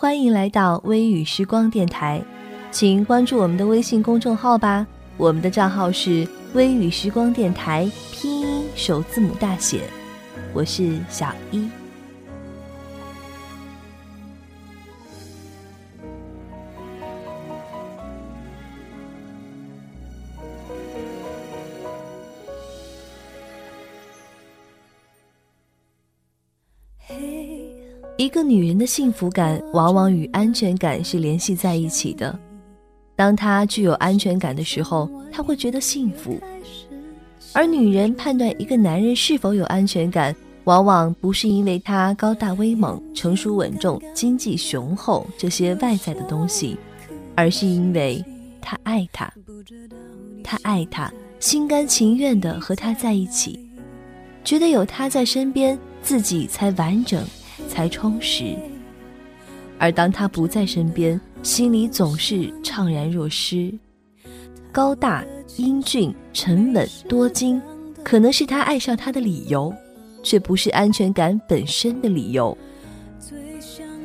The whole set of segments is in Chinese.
欢迎来到微雨时光电台，请关注我们的微信公众号吧。我们的账号是微雨时光电台，拼音首字母大写。我是小一。一个女人的幸福感，往往与安全感是联系在一起的。当她具有安全感的时候，她会觉得幸福。而女人判断一个男人是否有安全感，往往不是因为他高大威猛、成熟稳重、经济雄厚这些外在的东西，而是因为他爱他，他爱他，心甘情愿地和他在一起，觉得有他在身边，自己才完整。才充实，而当他不在身边，心里总是怅然若失。高大、英俊、沉稳、多金，可能是他爱上他的理由，却不是安全感本身的理由。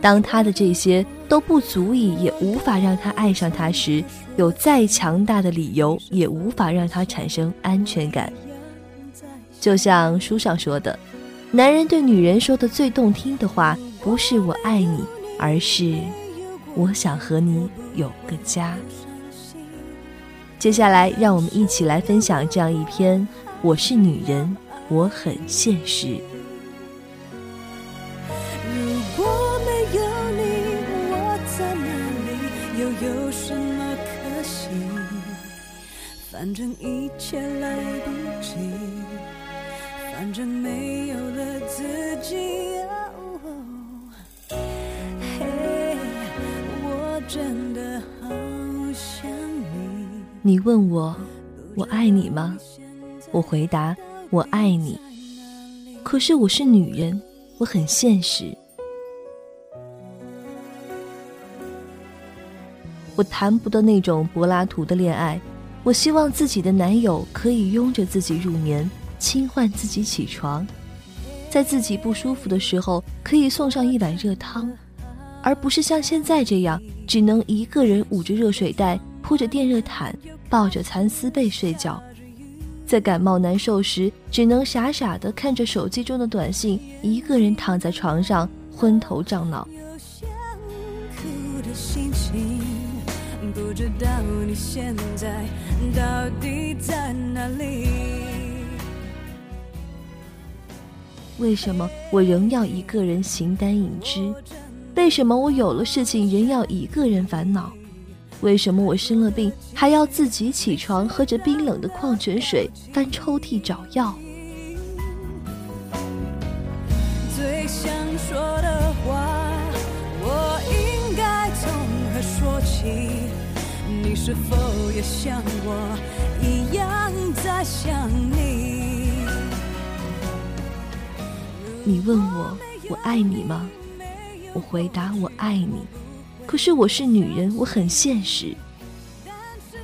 当他的这些都不足以，也无法让他爱上他时，有再强大的理由，也无法让他产生安全感。就像书上说的。男人对女人说的最动听的话，不是“我爱你”，而是“我想和你有个家”。接下来，让我们一起来分享这样一篇《我是女人，我很现实》。反正一切来不及。反正没有了自己。我真的好想你。你问我，我爱你吗？我回答，我爱你。可是我是女人，我很现实。我谈不得那种柏拉图的恋爱。我希望自己的男友可以拥着自己入眠。轻唤自己起床，在自己不舒服的时候可以送上一碗热汤，而不是像现在这样只能一个人捂着热水袋，铺着电热毯，抱着蚕丝被睡觉。在感冒难受时，只能傻傻的看着手机中的短信，一个人躺在床上昏头胀脑。不知道你现在到底在哪里。为什么我仍要一个人形单影只？为什么我有了事情仍要一个人烦恼？为什么我生了病还要自己起床，喝着冰冷的矿泉水，翻抽屉找药？最想说的话，我应该从何说起？你是否也像我一样在想你？你问我我爱你吗？我回答我爱你。可是我是女人，我很现实。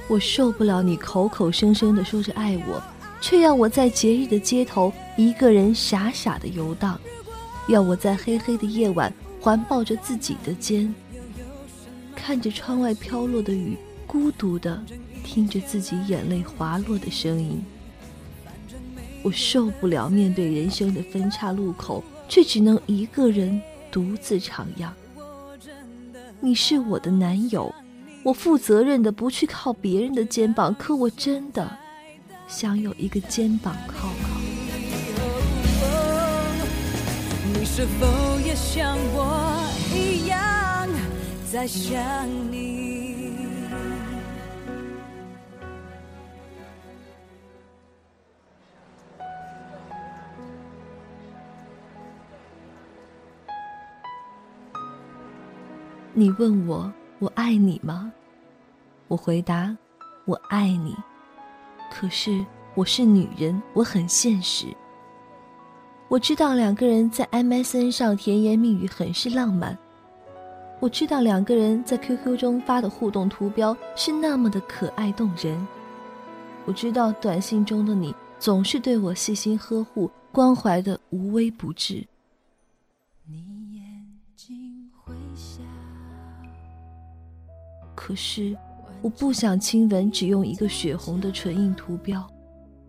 我受不了你口口声声的说着爱我，却要我在节日的街头一个人傻傻的游荡，要我在黑黑的夜晚环抱着自己的肩，看着窗外飘落的雨，孤独的听着自己眼泪滑落的声音。我受不了面对人生的分岔路口，却只能一个人独自徜徉。你是我的男友，我负责任的不去靠别人的肩膀，可我真的想有一个肩膀靠靠。你是否也像我一样在想你？你问我我爱你吗？我回答：“我爱你。”可是我是女人，我很现实。我知道两个人在 MSN 上甜言蜜语很是浪漫，我知道两个人在 QQ 中发的互动图标是那么的可爱动人，我知道短信中的你总是对我细心呵护、关怀的无微不至。你也可是。我不想亲吻只用一个血红的唇印图标，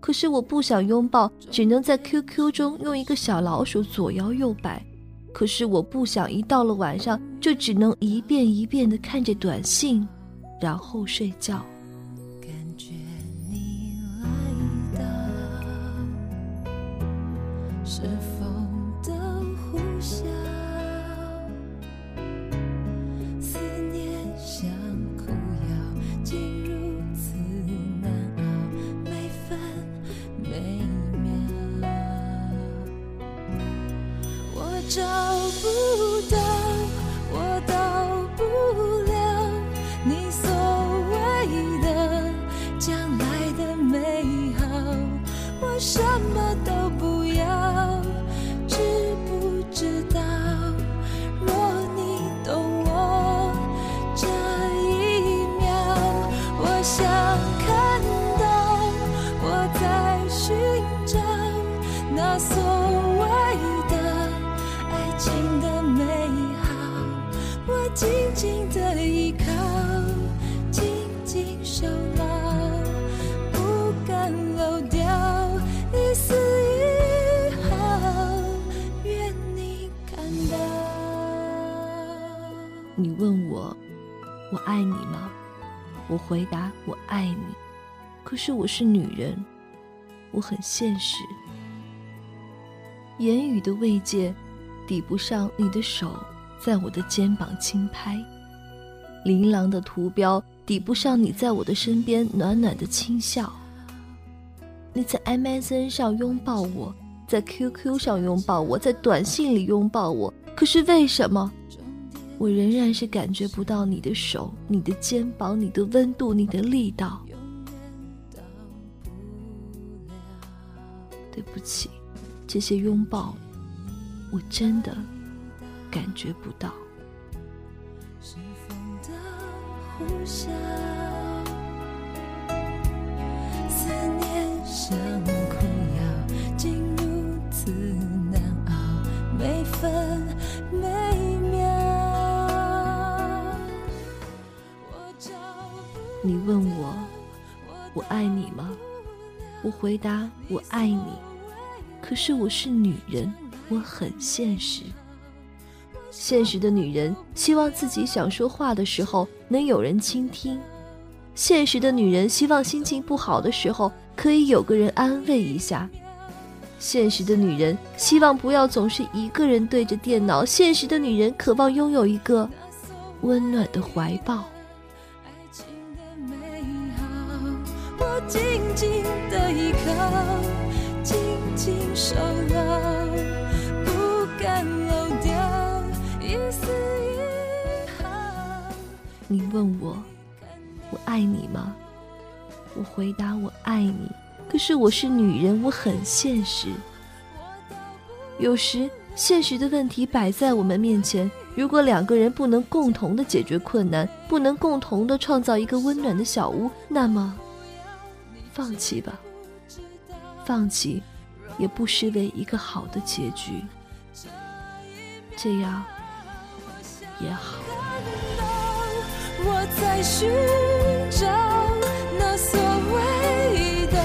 可是我不想拥抱只能在 QQ 中用一个小老鼠左摇右摆，可是我不想一到了晚上就只能一遍一遍的看着短信，然后睡觉。感觉你来到，是否什么都不爱你吗？我回答我爱你。可是我是女人，我很现实。言语的慰藉，抵不上你的手在我的肩膀轻拍；琳琅的图标，抵不上你在我的身边暖暖的轻笑。你在 MSN 上拥抱我，在 QQ 上拥抱我，在短信里拥抱我。可是为什么？我仍然是感觉不到你的手、你的肩膀、你的温度、你的力道。对不起，这些拥抱，我真的感觉不到。你回答我爱你。可是我是女人，我很现实。现实的女人希望自己想说话的时候能有人倾听，现实的女人希望心情不好的时候可以有个人安慰一下，现实的女人希望不要总是一个人对着电脑，现实的女人渴望拥有一个温暖的怀抱。静静的依靠，紧紧守牢，不敢漏掉一丝一毫。你问我，我爱你吗？我回答我爱你。可是我是女人，我很现实。有时现实的问题摆在我们面前，如果两个人不能共同的解决困难，不能共同的创造一个温暖的小屋，那么。放弃吧，放弃也不失为一个好的结局，这样也好。我在寻找那所谓的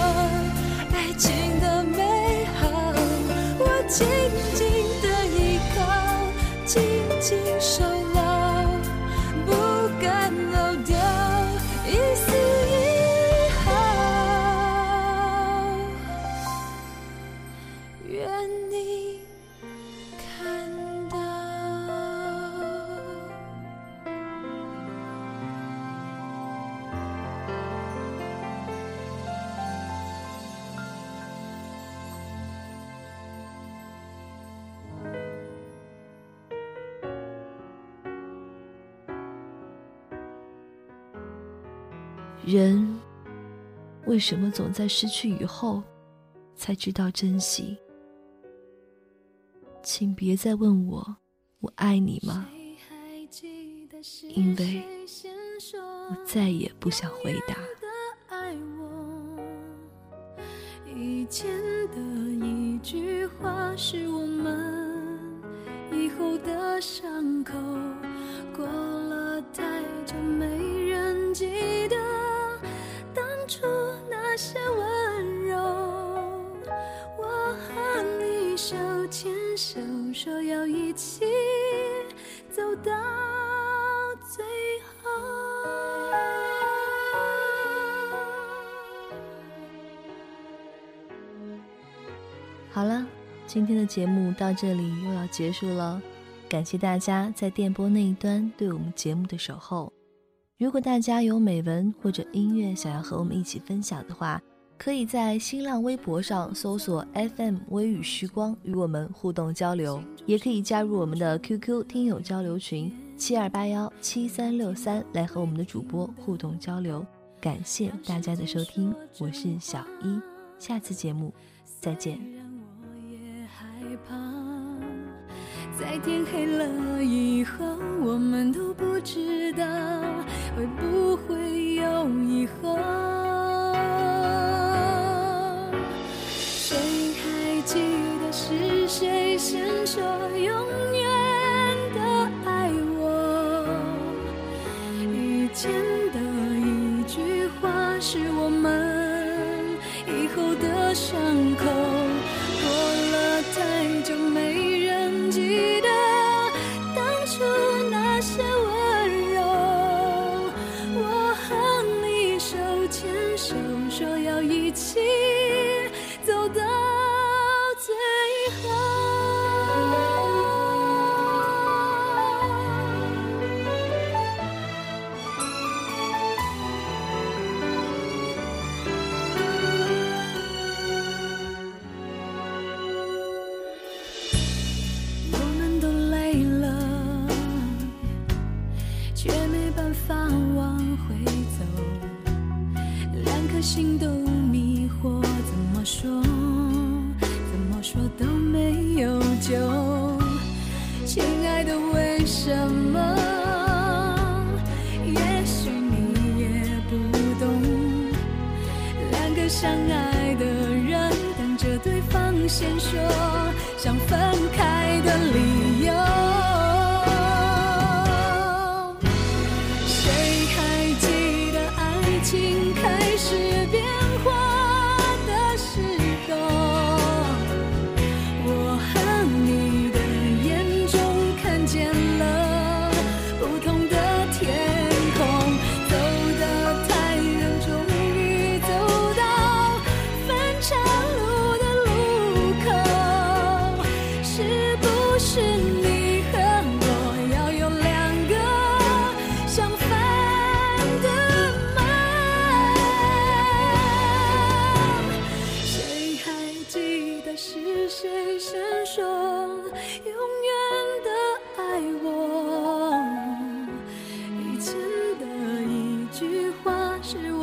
爱情的美好，我人为什么总在失去以后才知道珍惜？请别再问我我爱你吗？因为我再也不想回答。以前的一句话是我好了，今天的节目到这里又要结束了，感谢大家在电波那一端对我们节目的守候。如果大家有美文或者音乐想要和我们一起分享的话，可以在新浪微博上搜索 FM 微雨时光与我们互动交流，也可以加入我们的 QQ 听友交流群七二八幺七三六三来和我们的主播互动交流。感谢大家的收听，我是小一，下次节目再见。怕，在天黑了以后，我们都不知道会不会有以后。先说想分开的理由。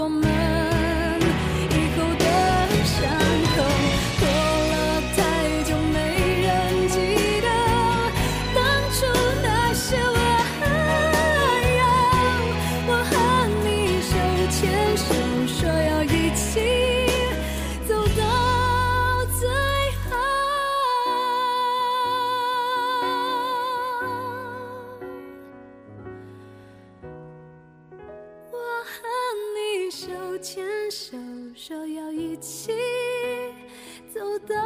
我们。手牵手，说要一起走到。